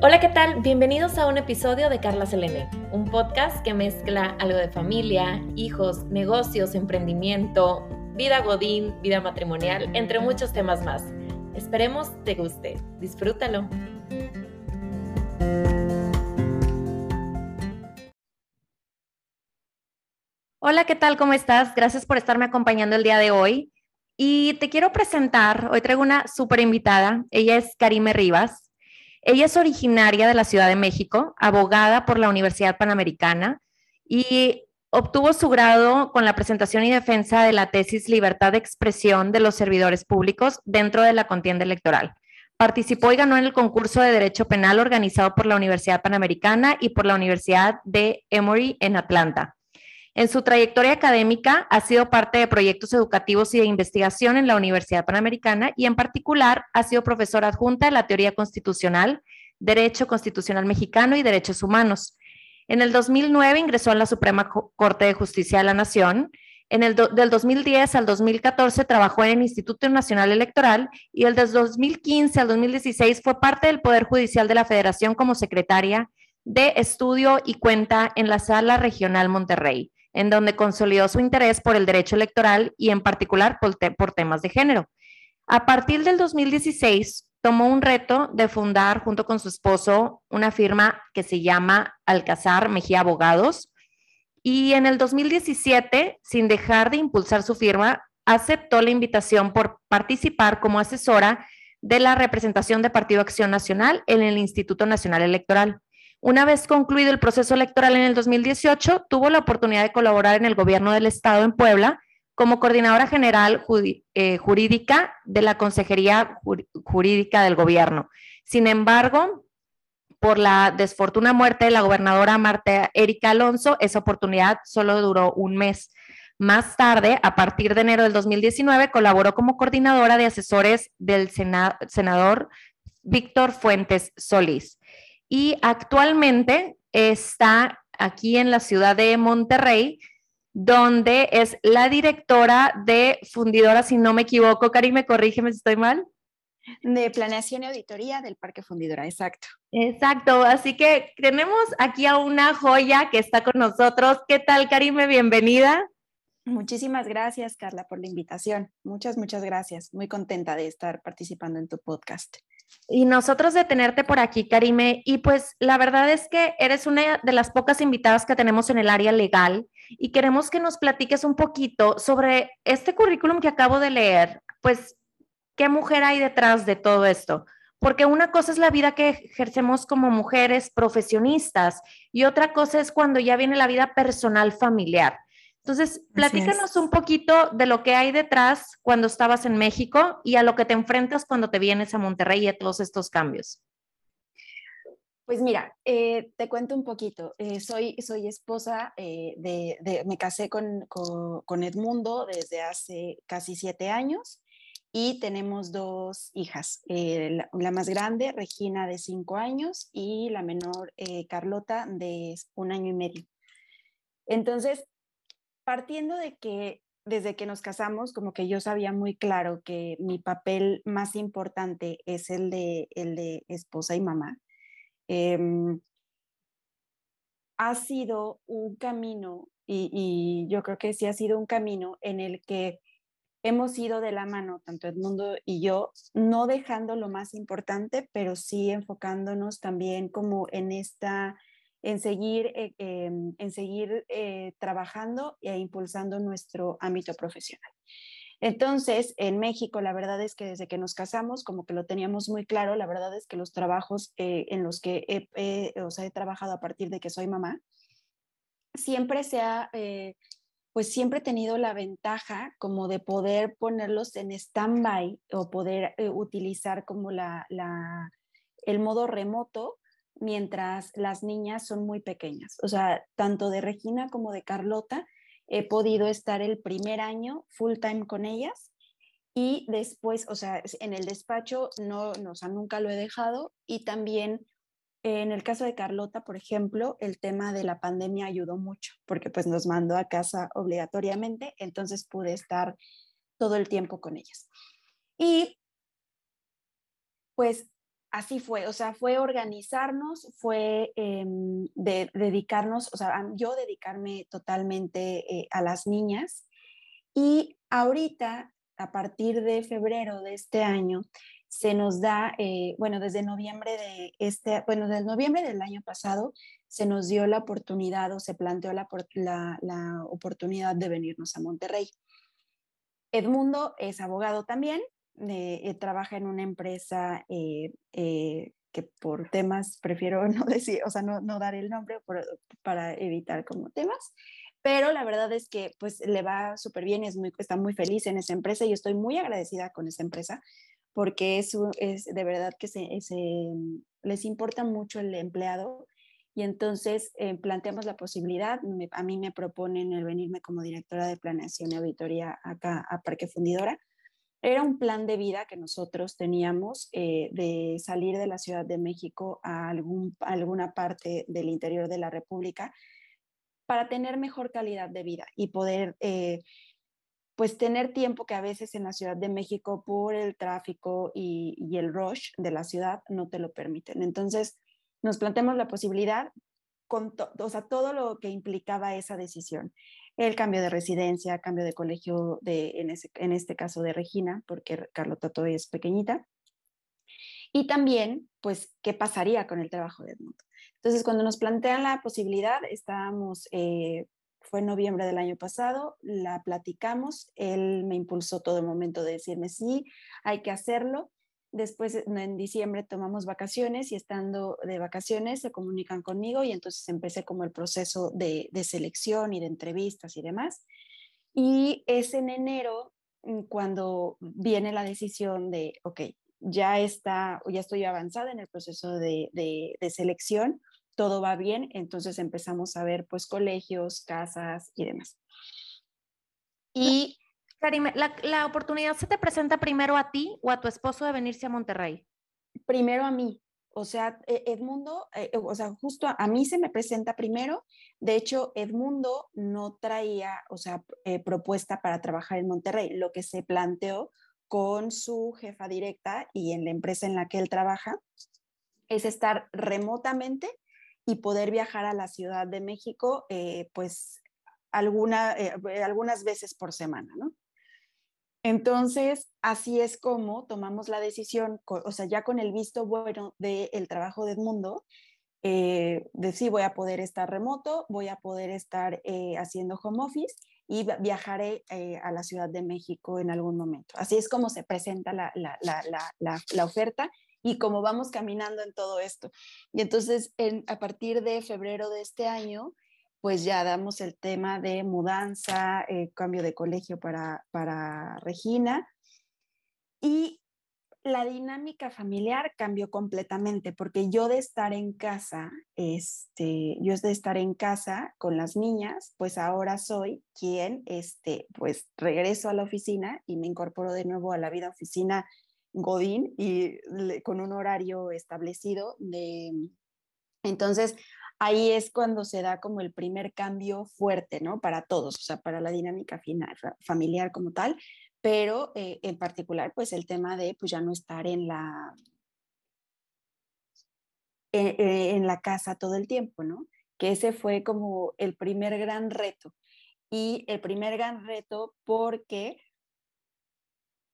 Hola, ¿qué tal? Bienvenidos a un episodio de Carla Selene, un podcast que mezcla algo de familia, hijos, negocios, emprendimiento, vida godín, vida matrimonial, entre muchos temas más. Esperemos te guste. Disfrútalo. Hola, ¿qué tal? ¿Cómo estás? Gracias por estarme acompañando el día de hoy. Y te quiero presentar, hoy traigo una súper invitada, ella es Karime Rivas. Ella es originaria de la Ciudad de México, abogada por la Universidad Panamericana y obtuvo su grado con la presentación y defensa de la tesis Libertad de expresión de los servidores públicos dentro de la contienda electoral. Participó y ganó en el concurso de Derecho Penal organizado por la Universidad Panamericana y por la Universidad de Emory en Atlanta. En su trayectoria académica ha sido parte de proyectos educativos y de investigación en la Universidad Panamericana y en particular ha sido profesora adjunta de la teoría constitucional, Derecho Constitucional Mexicano y Derechos Humanos. En el 2009 ingresó a la Suprema Corte de Justicia de la Nación. En el del 2010 al 2014 trabajó en el Instituto Nacional Electoral y el del 2015 al 2016 fue parte del Poder Judicial de la Federación como secretaria de Estudio y Cuenta en la Sala Regional Monterrey en donde consolidó su interés por el derecho electoral y en particular por, temas de género. A partir del 2016, tomó un reto de fundar junto con su esposo una firma que se llama Alcazar Mejía Abogados. Y en el 2017, sin dejar de impulsar su firma, aceptó la invitación por participar como asesora de la representación de Partido Acción Nacional en el Instituto Nacional Electoral. Una vez concluido el proceso electoral en el 2018, tuvo la oportunidad de colaborar en el gobierno del Estado en Puebla como coordinadora general eh, jurídica de la Consejería Jurídica del Gobierno. Sin embargo, por la desfortuna muerte de la gobernadora Marta Erika Alonso, esa oportunidad solo duró un mes. Más tarde, a partir de enero del 2019, colaboró como coordinadora de asesores del senador Víctor Fuentes Solís y actualmente está aquí en la ciudad de Monterrey, donde es la directora de Fundidora, si no me equivoco, Karime, corrígeme si estoy mal. De planeación y auditoría del Parque Fundidora, exacto. Exacto, así que tenemos aquí a una joya que está con nosotros. ¿Qué tal, Karime? Bienvenida. Muchísimas gracias, Carla, por la invitación. Muchas, muchas gracias. Muy contenta de estar participando en tu podcast. Y nosotros de tenerte por aquí, Karime, y pues la verdad es que eres una de las pocas invitadas que tenemos en el área legal y queremos que nos platiques un poquito sobre este currículum que acabo de leer, pues qué mujer hay detrás de todo esto. Porque una cosa es la vida que ejercemos como mujeres profesionistas y otra cosa es cuando ya viene la vida personal familiar. Entonces, platícanos un poquito de lo que hay detrás cuando estabas en México y a lo que te enfrentas cuando te vienes a Monterrey y a todos estos cambios. Pues mira, eh, te cuento un poquito. Eh, soy, soy esposa eh, de, me casé con, con, Edmundo desde hace casi siete años y tenemos dos hijas. La, la, más grande, Regina, de cinco años, y la menor, Carlota, de un año y medio. Entonces, partiendo de que desde que nos casamos, como que yo sabía muy claro que mi papel más importante es el de, el de esposa y mamá, em, ha sido un camino, y, y, yo creo que sí ha sido un camino en el que hemos ido de la mano, tanto Edmundo y yo, no dejando lo más importante, pero sí enfocándonos también como en esta en seguir, eh, em, en seguir eh, trabajando e impulsando nuestro ámbito profesional. Entonces, en México, la verdad es que desde que nos casamos, como que lo teníamos muy claro, la verdad es que los trabajos eh, en los que he, he trabajado a partir de que soy mamá, siempre se ha, pues siempre he tenido la ventaja como de poder ponerlos en stand-by o poder utilizar como la, la, el modo remoto mientras las niñas son muy pequeñas. O sea, tanto de Regina como de Carlota he podido estar el primer año full time con ellas y después, o sea, en el despacho no, no o sea, nunca lo he dejado y también en el caso de Carlota, por ejemplo, el tema de la pandemia ayudó mucho porque pues nos mandó a casa obligatoriamente, entonces pude estar todo el tiempo con ellas. Y pues así fue, o sea, fue organizarnos, fue em, de, dedicarnos, o sea, yo dedicarme totalmente eh, a las niñas. Y ahorita, a partir de febrero de este año, se nos da, eh, bueno, desde noviembre de este, bueno, desde noviembre del año pasado, se nos dio la oportunidad o se planteó la, la oportunidad de venirnos a Monterrey. Edmundo es abogado también, eh, trabaja en una empresa eh, eh, que por temas prefiero no decir, o sea, no, no dar el nombre para evitar como temas, pero la verdad es que pues le va súper bien, es muy, está muy feliz en esa empresa y estoy muy agradecida con esa empresa porque es, es de verdad que se, les importa mucho el empleado y entonces planteamos la posibilidad, a mí me proponen el venirme como directora de planeación y auditoría acá a Parque Fundidora era un plan de vida que nosotros teníamos eh, de salir de la Ciudad de México a, algún, alguna parte del interior de la República para tener mejor calidad de vida y poder, eh, pues, tener tiempo que a veces en la Ciudad de México por el tráfico y, el rush de la ciudad no te lo permiten. Entonces, nos planteamos la posibilidad con o sea, todo lo que implicaba esa decisión el cambio de residencia, cambio de colegio, de, en, este caso de Regina, porque Carlota todavía es pequeñita. Y también, pues, ¿qué pasaría con el trabajo de Edmundo? Entonces, cuando nos plantean la posibilidad, estábamos, eh, fue en noviembre del año pasado, la platicamos, él me impulsó todo el momento de decirme, sí, hay que hacerlo. Después, en diciembre, tomamos vacaciones y estando de vacaciones se comunican conmigo y entonces empecé como el proceso de, selección y de entrevistas y demás. Y es en enero mm, cuando viene la decisión de, ok, ya está, ya estoy avanzada en el proceso de, de, selección, todo va bien, entonces empezamos a ver pues colegios, casas y demás. Y Karime, ¿la, oportunidad se te presenta primero a ti o a tu esposo de venirse a Monterrey? Primero a mí. O sea, e, Edmundo, eh, o sea, justo a, mí se me presenta primero. De hecho, Edmundo no traía, o sea, eh, propuesta para trabajar en Monterrey. Lo que se planteó con su jefa directa y en la empresa en la que él trabaja es estar remotamente y poder viajar a la Ciudad de México, eh, pues alguna, algunas veces por semana, ¿no? Entonces, así es como tomamos la decisión, o sea, ya con el visto bueno del trabajo de Edmundo, eh, de sí, voy a poder estar remoto, voy a poder estar eh, haciendo home office y viajaré eh, a la Ciudad de México en algún momento. Así es como se presenta la, la, oferta y como vamos caminando en todo esto. Y entonces, a partir de febrero de este año, pues ya damos el tema de mudanza, eh, cambio de colegio para, para Regina. Y la dinámica familiar cambió completamente porque yo de estar en casa, este, yo de estar en casa con las niñas, pues ahora soy quien, este, pues regreso a la oficina y me incorporo de nuevo a la vida oficina Godín y con un horario establecido de, entonces ahí es cuando se da como el primer cambio fuerte, ¿no? Para todos, o sea, para la dinámica familiar como tal, pero eh, en particular, pues el tema de, pues ya no estar en la, eh, eh, en la casa todo el tiempo, ¿no? Que ese fue como el primer gran reto. Y el primer gran reto porque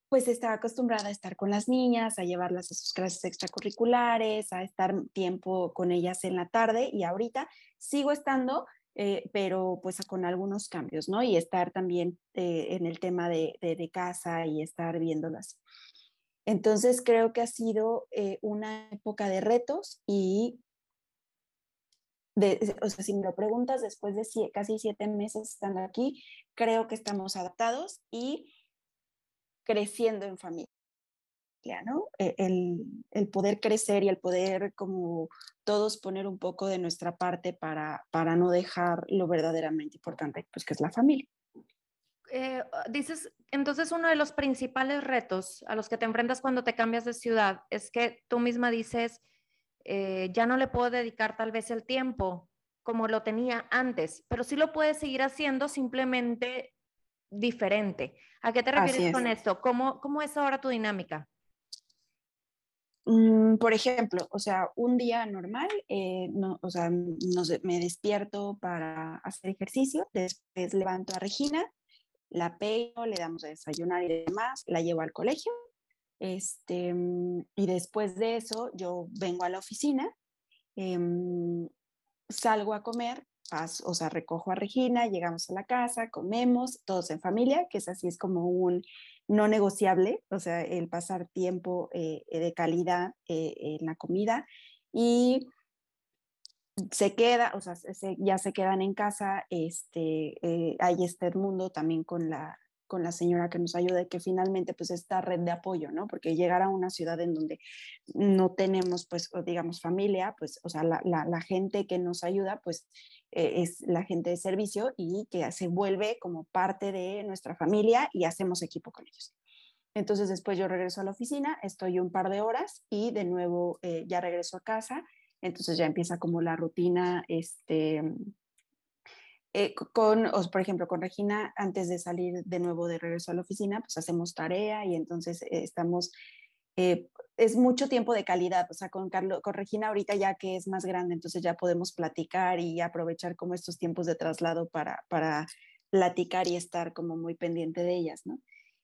pues estaba acostumbrada a estar con las niñas, a llevarlas a sus clases extracurriculares, a estar tiempo con ellas en la tarde y ahorita sigo estando, eh, pero pues con algunos cambios, ¿no? Y estar también eh, en el tema de, casa y estar viéndolas. Entonces creo que ha sido eh, una época de retos y, de, o sea, si me lo preguntas, después de casi siete meses estando aquí, creo que estamos adaptados y creciendo en familia, ¿no? E, el, el, poder crecer y el poder como todos poner un poco de nuestra parte para, para no dejar lo verdaderamente importante, pues que es la familia. Eh, dices, entonces uno de los principales retos a los que te enfrentas cuando te cambias de ciudad es que tú misma dices, eh, ya no le puedo dedicar tal vez el tiempo como lo tenía antes, pero sí lo puedes seguir haciendo, simplemente diferente. ¿A qué te refieres con esto? ¿Cómo, ¿Cómo es ahora tu dinámica? Mm, por ejemplo, o sea, un día normal, eh, no, o sea, me despierto para hacer ejercicio, después levanto a Regina, la peino, le damos a desayunar y demás, la llevo al colegio, este, mm, y después de eso yo vengo a la oficina, em, salgo a comer, o sea, recojo a Regina, llegamos a la casa, comemos, todos en familia, que es así, es como un no negociable, o sea, el pasar tiempo eh, de calidad eh, en la comida y se queda, o sea, ya se quedan en casa, este, eh, hay este mundo también con la, con la señora que nos ayuda y que finalmente pues esta red de apoyo, ¿no? Porque llegar a una ciudad en donde no tenemos pues digamos familia, pues o sea, la, la, gente que nos ayuda pues eh, es la gente de servicio y que se vuelve como parte de nuestra familia y hacemos equipo con ellos. Entonces después yo regreso a la oficina, estoy un par de horas y de nuevo eh, ya regreso a casa, entonces ya empieza como la rutina, este, eh, con, por ejemplo, con Regina, antes de salir de nuevo de regreso a la oficina, pues hacemos tarea y entonces eh, estamos, eh, es mucho tiempo de calidad, o sea, con, Carlos, con Regina ahorita ya que es más grande, entonces ya podemos platicar y aprovechar como estos tiempos de traslado para, para platicar y estar como muy pendiente de ellas, ¿no?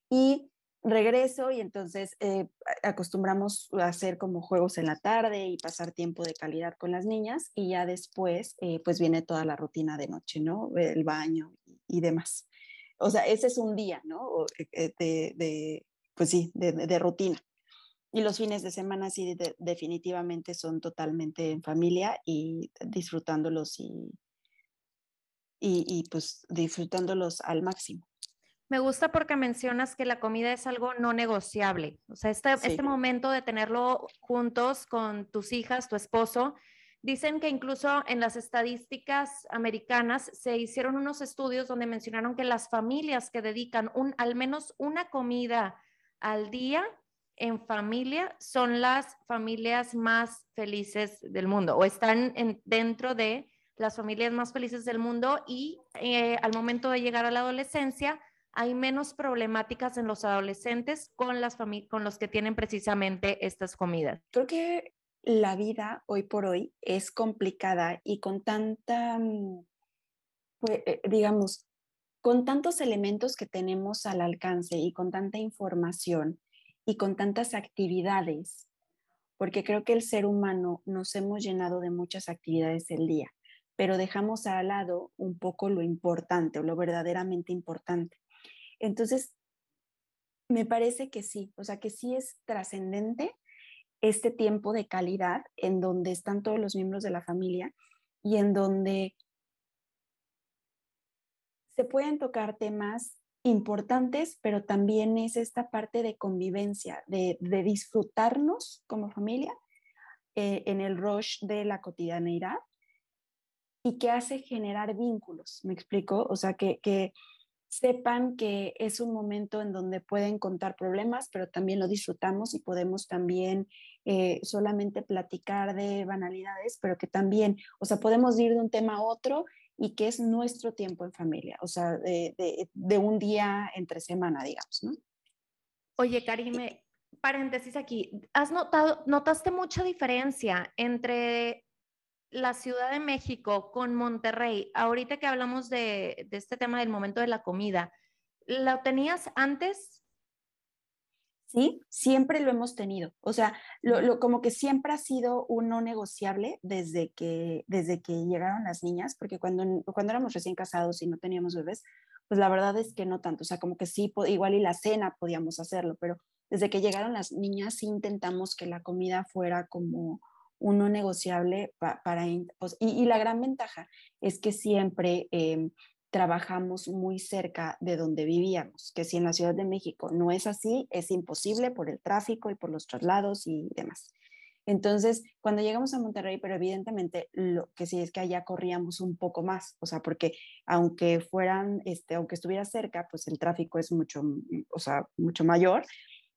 Y regreso y entonces eh, acostumbramos a hacer como juegos en la tarde y pasar tiempo de calidad con las niñas y ya después eh, pues viene toda la rutina de noche, ¿no? El baño y, demás. O sea, ese es un día, ¿no? Eh, de, pues sí, de, rutina. Y los fines de semana sí definitivamente son totalmente en familia y disfrutándolos y, y pues disfrutándolos al máximo. Me gusta porque mencionas que la comida es algo no negociable. O sea, este, este momento de tenerlo juntos con tus hijas, tu esposo, dicen que incluso en las estadísticas americanas se hicieron unos estudios donde mencionaron que las familias que dedican un, al menos una comida al día en familia son las familias más felices del mundo o están en, dentro de las familias más felices del mundo y eh, al momento de llegar a la adolescencia hay menos problemáticas en los adolescentes con, las con los que tienen precisamente estas comidas. Creo que la vida hoy por hoy es complicada y con tanta, mm, pues, eh, digamos, con tantos elementos que tenemos al alcance y con tanta información y con tantas actividades, porque creo que el ser humano nos hemos llenado de muchas actividades del día, pero dejamos al lado un poco lo importante o lo verdaderamente importante. Entonces, me parece que sí, o sea, que sí es trascendente este tiempo de calidad en donde están todos los miembros de la familia y en donde se pueden tocar temas importantes, pero también es esta parte de convivencia, de, disfrutarnos como familia eh, en el rush de la cotidianeidad y que hace generar vínculos, ¿me explico? O sea, que, que sepan que es un momento en donde pueden contar problemas, pero también lo disfrutamos y podemos también eh, solamente platicar de banalidades, pero que también, o sea, podemos ir de un tema a otro y que es nuestro tiempo en familia, o sea, de, de, un día entre semana, digamos, ¿no? Oye, Karime, paréntesis aquí, ¿has notado, notaste mucha diferencia entre la Ciudad de México con Monterrey, ahorita que hablamos de, este tema del momento de la comida, ¿lo tenías antes? Sí, siempre lo hemos tenido. O sea, lo, como que siempre ha sido un no negociable desde que, desde que llegaron las niñas, porque cuando, cuando éramos recién casados y no teníamos bebés, pues la verdad es que no tanto. O sea, como que sí, igual y la cena podíamos hacerlo, pero desde que llegaron las niñas sí intentamos que la comida fuera como uno negociable para... y, la gran ventaja es que siempre em, trabajamos muy cerca de donde vivíamos, que si en la Ciudad de México no es así, es imposible por el tráfico y por los traslados y demás. Entonces, cuando llegamos a Monterrey, pero evidentemente lo que sí es que allá corríamos un poco más, o sea, porque aunque fueran, este, aunque estuviera cerca, pues el tráfico es mucho, o sea, mucho mayor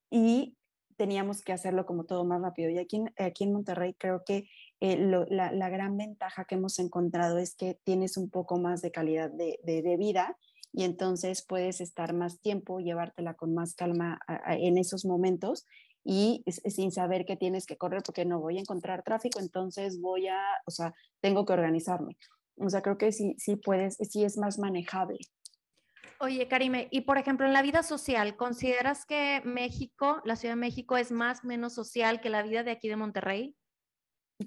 y teníamos que hacerlo como todo más rápido. Y aquí, aquí en Monterrey creo que eh, la, gran ventaja que hemos encontrado es que tienes un poco más de calidad de, de, vida y entonces puedes estar más tiempo, llevártela con más calma en esos momentos y sin saber que tienes que correr porque no voy a encontrar tráfico, entonces voy a, o sea, tengo que organizarme. O sea, creo que sí, sí puedes, sí es más manejable. Oye, Karime, y por ejemplo, en la vida social, ¿consideras que México, la Ciudad de México, es más menos social que la vida de aquí de Monterrey?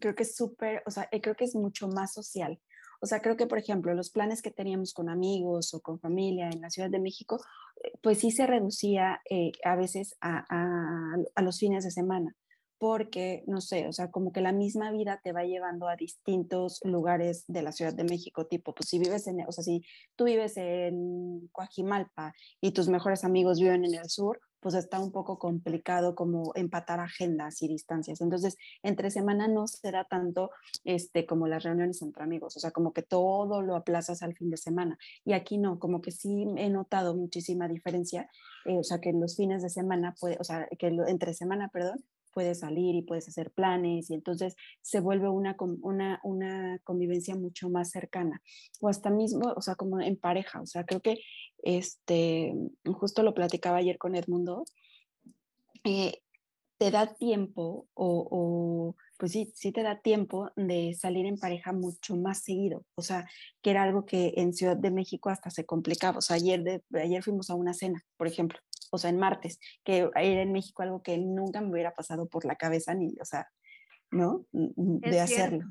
Creo que es súper, o sea, creo que es mucho más social. O sea, creo que, por ejemplo, los planes que teníamos con amigos o con familia en la Ciudad de México, eh, pues sí se reducía eh, a veces a, a, los fines de semana porque, no sé, o sea, como que la misma vida te va llevando a distintos lugares de la Ciudad de México, tipo, pues si vives en, o sea, si tú vives en Coajimalpa y tus mejores amigos viven en el sur, pues está un poco complicado como empatar agendas y distancias. Entonces, entre semana no se da tanto este, como las reuniones entre amigos, o sea, como que todo lo aplazas al fin de semana. Y aquí no, como que sí he notado muchísima diferencia, eh, o sea, que en los fines de semana, puede, o sea, que entre semana, perdón, puedes salir y puedes hacer planes y entonces se vuelve una, una, una convivencia mucho más cercana o hasta mismo, o sea, como en pareja, o sea, creo que este, justo lo platicaba ayer con Edmundo, eh, te da tiempo o, o, pues sí, sí te da tiempo de salir en pareja mucho más seguido, o sea, que era algo que en Ciudad de México hasta se complicaba, o sea, ayer, de, ayer fuimos a una cena, por ejemplo, o sea, en martes, que era en México algo que nunca me hubiera pasado por la cabeza ni, o sea, ¿no? De hacerlo.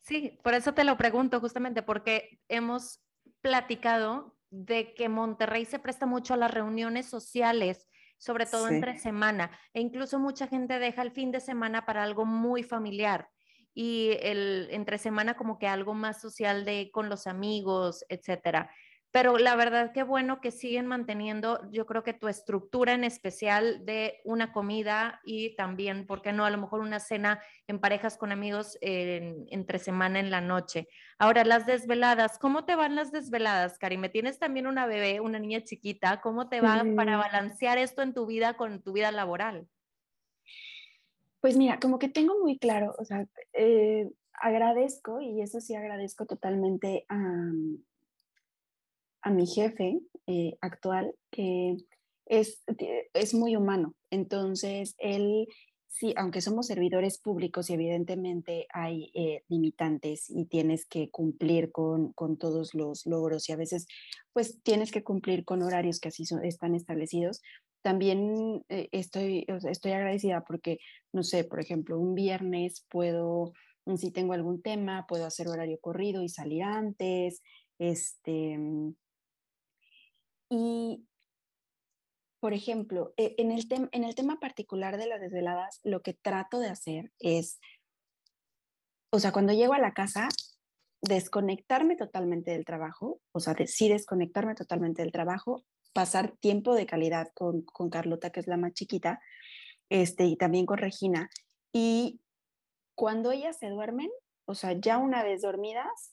Sí, por eso te lo pregunto justamente, porque hemos platicado de que Monterrey se presta mucho a las reuniones sociales, sobre todo entre semana, e incluso mucha gente deja el fin de semana para algo muy familiar y el entre semana como que algo más social de con los amigos, etcétera. Pero la verdad que bueno que siguen manteniendo, yo creo que tu estructura en especial de una comida y también, ¿por qué no? A lo mejor una cena en parejas con amigos entre semana en la noche. Ahora, las desveladas, ¿cómo te van las desveladas, Karime? Tienes también una bebé, una niña chiquita, ¿cómo te va para balancear esto en tu vida con tu vida laboral? Pues mira, como que tengo muy claro, o sea, eh, agradezco, y eso sí agradezco totalmente a a mi jefe eh, actual que es, es muy humano. Entonces, él, sí, aunque somos servidores públicos y evidentemente hay eh, limitantes y tienes que cumplir con, con, todos los logros y a veces pues tienes que cumplir con horarios que así están establecidos, también eh, estoy, estoy agradecida porque, no sé, por ejemplo, un viernes puedo, si tengo algún tema, puedo hacer horario corrido y salir antes, este, y, por ejemplo, e, en el, en el tema particular de las desveladas, lo que trato de hacer es, o sea, cuando llego a la casa, desconectarme totalmente del trabajo, o sea, sí desconectarme totalmente del trabajo, pasar tiempo de calidad con, con Carlota, que es la más chiquita, este, y también con Regina. Y cuando ellas se duermen, o sea, ya una vez dormidas,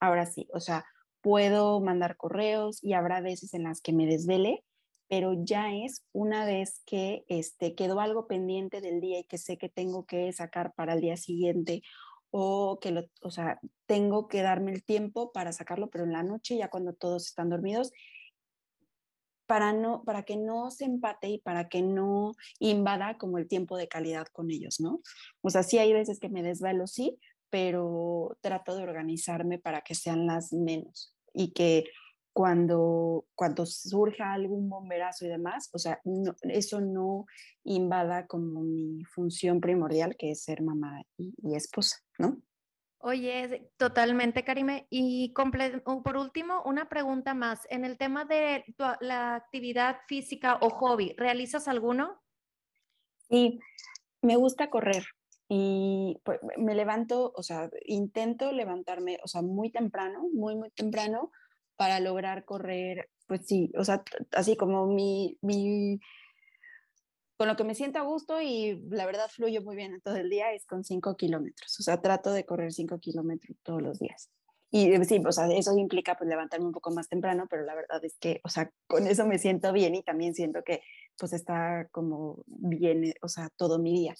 ahora sí, o sea, puedo mandar correos y habrá veces en las que me desvele, pero ya es una vez que este, quedó algo pendiente del día y que sé que tengo que sacar para el día siguiente o que lo, o sea, tengo que darme el tiempo para sacarlo, pero en la noche ya cuando todos están dormidos para no para que no se empate y para que no invada como el tiempo de calidad con ellos, ¿no? O sea, sí hay veces que me desvelo, sí, pero trato de organizarme para que sean las menos y que cuando, cuando surja algún bomberazo y demás, o sea, eso no invada como mi función primordial, que es ser mamá y, esposa, ¿no? Oye, totalmente, Karime. Y por último, una pregunta más. En el tema de la actividad física o hobby, ¿realizas alguno? Sí, me gusta correr y pues, me levanto, o sea, intento levantarme, o sea, muy temprano, muy, muy temprano para lograr correr, pues sí, o sea, así como mi, mi, con lo que me siento a gusto y la verdad fluyo muy bien en todo el día es con 5 kilómetros, o sea, trato de correr 5 kilómetros todos los días. Y eh, sí, o sea, eso implica pues levantarme un poco más temprano, pero la verdad es que, o sea, con eso me siento bien y también siento que pues está como bien, o sea, todo mi día.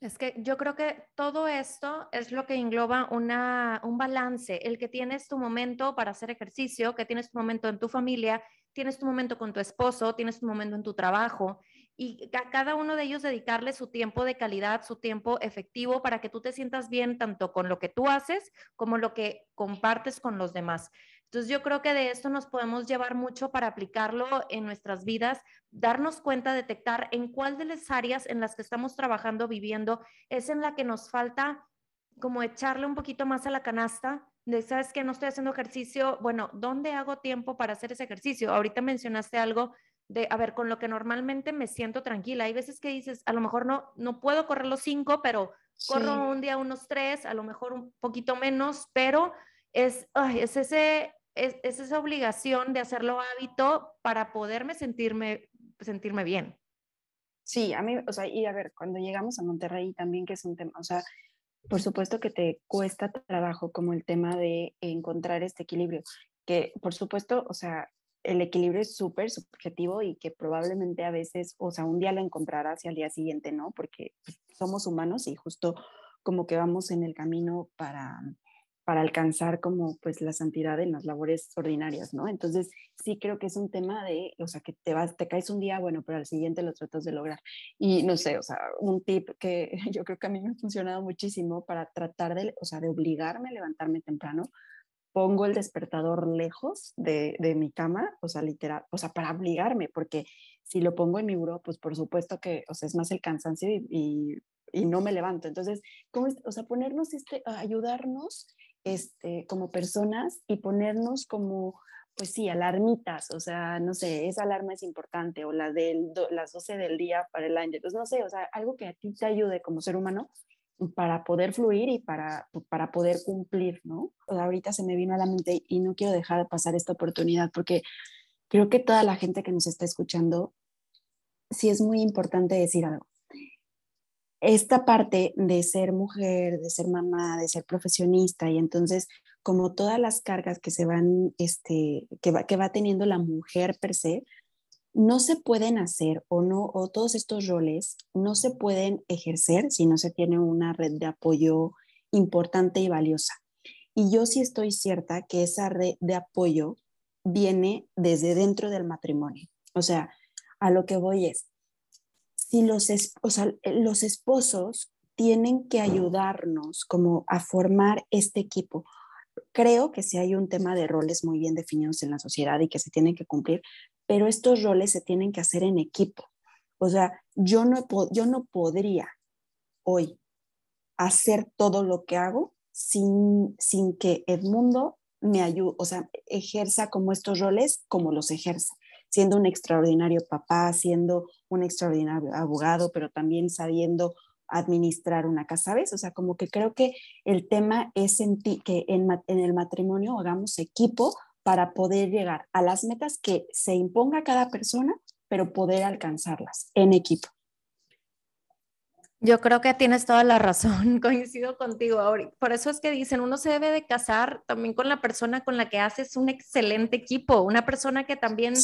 Es que yo creo que todo esto es lo que engloba una, un balance, el que tienes tu momento para hacer ejercicio, que tienes tu momento en tu familia, tienes tu momento con tu esposo, tienes tu momento en tu trabajo y a cada uno de ellos dedicarle su tiempo de calidad, su tiempo efectivo para que tú te sientas bien tanto con lo que tú haces como lo que compartes con los demás. Entonces yo creo que de esto nos podemos llevar mucho para aplicarlo en nuestras vidas, darnos cuenta, detectar en cuál de las áreas en las que estamos trabajando, viviendo, es en la que nos falta como echarle un poquito más a la canasta de, sabes que no estoy haciendo ejercicio, bueno, ¿dónde hago tiempo para hacer ese ejercicio? Ahorita mencionaste algo de, a ver, con lo que normalmente me siento tranquila. Hay veces que dices, a lo mejor no, no puedo correr los cinco, pero corro un día unos tres, a lo mejor un poquito menos, pero es, es ese es, esa obligación de hacerlo hábito para poderme sentirme, sentirme bien. Sí, a mí, o sea, y a ver, cuando llegamos a Monterrey también, que es un tema, o sea, por supuesto que te cuesta trabajo como el tema de encontrar este equilibrio, que por supuesto, o sea, el equilibrio es súper subjetivo y que probablemente a veces, o sea, un día lo encontrarás y al día siguiente no, porque somos humanos y justo como que vamos en el camino para, para alcanzar como pues la santidad en las labores ordinarias, ¿no? Entonces sí creo que es un tema de, o sea, que te vas, te caes un día, bueno, pero al siguiente lo tratas de lograr. Y no sé, o sea, un tip que yo creo que a mí me ha funcionado muchísimo para tratar de, o sea, de obligarme a levantarme temprano, pongo el despertador lejos de, de mi cama, o sea, literal, o sea, para obligarme, porque si lo pongo en mi buró, pues por supuesto que, o sea, es más el cansancio y, y, y no me levanto. Entonces, ¿cómo es? o sea, ponernos este, ayudarnos este, como personas y ponernos como, pues sí, alarmitas, o sea, no sé, esa alarma es importante, o la de las 12 del día para el año, pues no sé, o sea, algo que a ti te ayude como ser humano para poder fluir y para, para poder cumplir, ¿no? ahorita se me vino a la mente y no quiero dejar de pasar esta oportunidad porque creo que toda la gente que nos está escuchando, sí es muy importante decir algo esta parte de ser mujer, de ser mamá, de ser profesionista y entonces como todas las cargas que se van, este, que va, que va teniendo la mujer per se, no se pueden hacer o no, o todos estos roles no se pueden ejercer si no se tiene una red de apoyo importante y valiosa. Y yo sí estoy cierta que esa red de apoyo viene desde dentro del matrimonio. O sea, a lo que voy es, si los, o sea, los esposos tienen que ayudarnos como a formar este equipo. Creo que sí hay un tema de roles muy bien definidos en la sociedad y que se tienen que cumplir, pero estos roles se tienen que hacer en equipo. O sea, yo no, yo no podría hoy hacer todo lo que hago sin, sin que Edmundo me ayude, o sea, ejerza como estos roles como los ejerce siendo un extraordinario papá, siendo un extraordinario abogado, pero también sabiendo administrar una casa, ¿sabes? O sea, como que creo que el tema es en ti, que en, en el matrimonio hagamos equipo para poder llegar a las metas que se imponga cada persona, pero poder alcanzarlas en equipo. Yo creo que tienes toda la razón, coincido contigo. Por eso es que dicen, uno se debe de casar también con la persona con la que haces un excelente equipo, una persona que también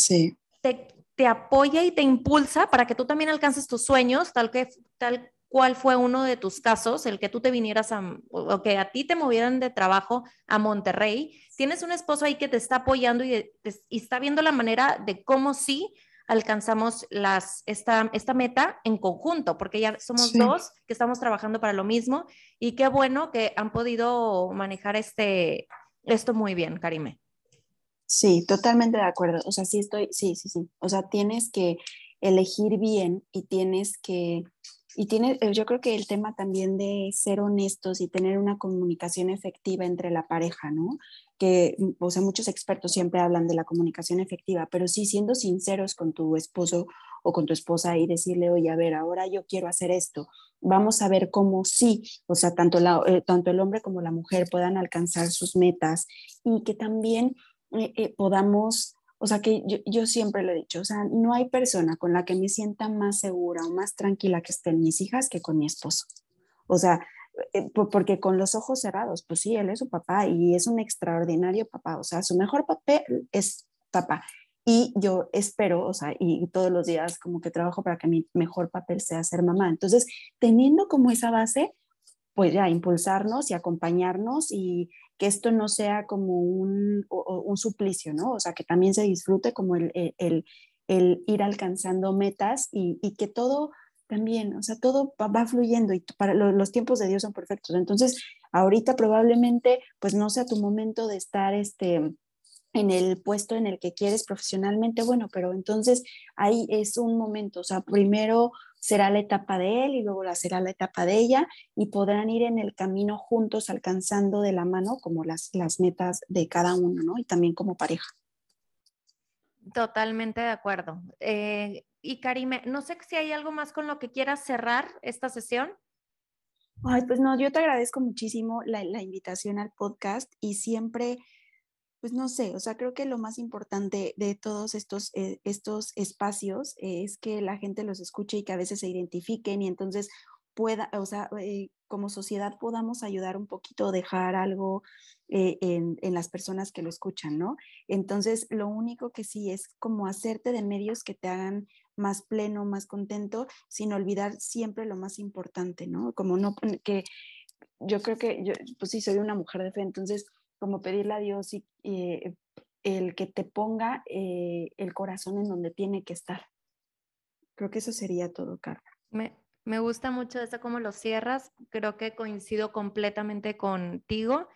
te, te, apoya y te impulsa para que tú también alcances tus sueños, tal, que, tal cual fue uno de tus casos, el que tú te vinieras a, o que a ti te movieran de trabajo a Monterrey. Tienes un esposo ahí que te está apoyando y, y está viendo la manera de cómo sí alcanzamos las, esta, esta meta en conjunto, porque ya somos dos que estamos trabajando para lo mismo y qué bueno que han podido manejar este, esto muy bien, Karime. Sí, totalmente de acuerdo. O sea, sí estoy, sí, sí, sí. O sea, tienes que elegir bien y tienes que, y tiene, yo creo que el tema también de ser honestos y tener una comunicación efectiva entre la pareja, ¿no? que, mm, o sea, muchos expertos siempre hablan de la comunicación efectiva, pero sí siendo sinceros con tu esposo o con tu esposa y decirle, oye, a ver, ahora yo quiero hacer esto, vamos a ver cómo sí, o sea, tanto, eh, tanto el hombre como la mujer puedan alcanzar sus metas y que también eh, eh, podamos, o sea, que yo, yo, siempre lo he dicho, o sea, no hay persona con la que me sienta más segura o más tranquila que estén mis hijas que con mi esposo. O sea, eh, porque con los ojos cerrados, pues sí, él es su papá y es un extraordinario papá, o sea, su mejor papel es papá. Y yo espero, o sea, y todos los días como que trabajo para que mi mejor papel sea ser mamá. Entonces, teniendo como esa base, pues ya impulsarnos y acompañarnos y que esto no sea como un, un suplicio, ¿no? O sea, que también se disfrute como el, el, el ir alcanzando metas y, que todo también, o sea, todo va, fluyendo y para los tiempos de Dios son perfectos. Entonces, ahorita probablemente pues no sea tu momento de estar este en el puesto en el que quieres profesionalmente, bueno, pero entonces ahí es un momento, o sea, primero será la etapa de él y luego la será la etapa de ella y podrán ir en el camino juntos alcanzando de la mano como las, las metas de cada uno, ¿no? Y también como pareja. Totalmente de acuerdo. Eh, y Karime, no sé si hay algo más con lo que quieras cerrar esta sesión. Ay, pues no, yo te agradezco muchísimo la, la invitación al podcast y siempre pues no sé, o sea, creo que lo más importante de todos estos, eh, estos espacios es que la gente los escuche y que a veces se identifiquen y entonces pueda, o sea, eh, como sociedad podamos ayudar un poquito, dejar algo eh, en, en, las personas que lo escuchan, ¿no? Entonces, lo único que sí es como hacerte de medios que te hagan más pleno, más contento, sin olvidar siempre lo más importante, ¿no? Como no, que yo creo que yo, pues sí, soy una mujer de fe, entonces como pedirle a Dios eh, el que te ponga eh, el corazón en donde tiene que estar. Creo que eso sería todo, Carla. Me, me gusta mucho eso, cómo lo cierras. Creo que coincido completamente contigo.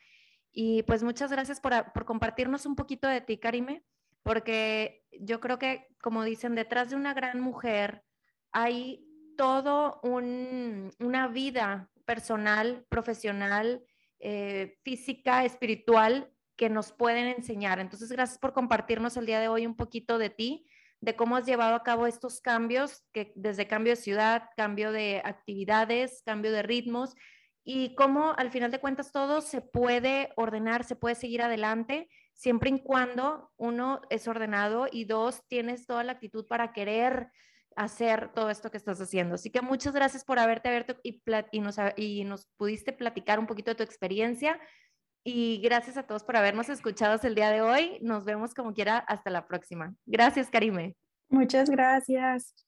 Y pues muchas gracias por, por compartirnos un poquito de ti, Karime, porque yo creo que, como dicen, detrás de una gran mujer hay todo un, una vida personal, profesional, eh, física, espiritual que nos pueden enseñar. Entonces, gracias por compartirnos el día de hoy un poquito de ti, de cómo has llevado a cabo estos cambios, que desde cambio de ciudad, cambio de actividades, cambio de ritmos, y cómo al final de cuentas todo se puede ordenar, se puede seguir adelante, siempre y cuando uno es ordenado y dos, tienes toda la actitud para querer hacer todo esto que estás haciendo. Así que muchas gracias por haberte abierto y, y, nos, y nos pudiste platicar un poquito de tu experiencia. Y gracias a todos por habernos escuchado el día de hoy. Nos vemos como quiera hasta la próxima. Gracias, Karime. Muchas gracias.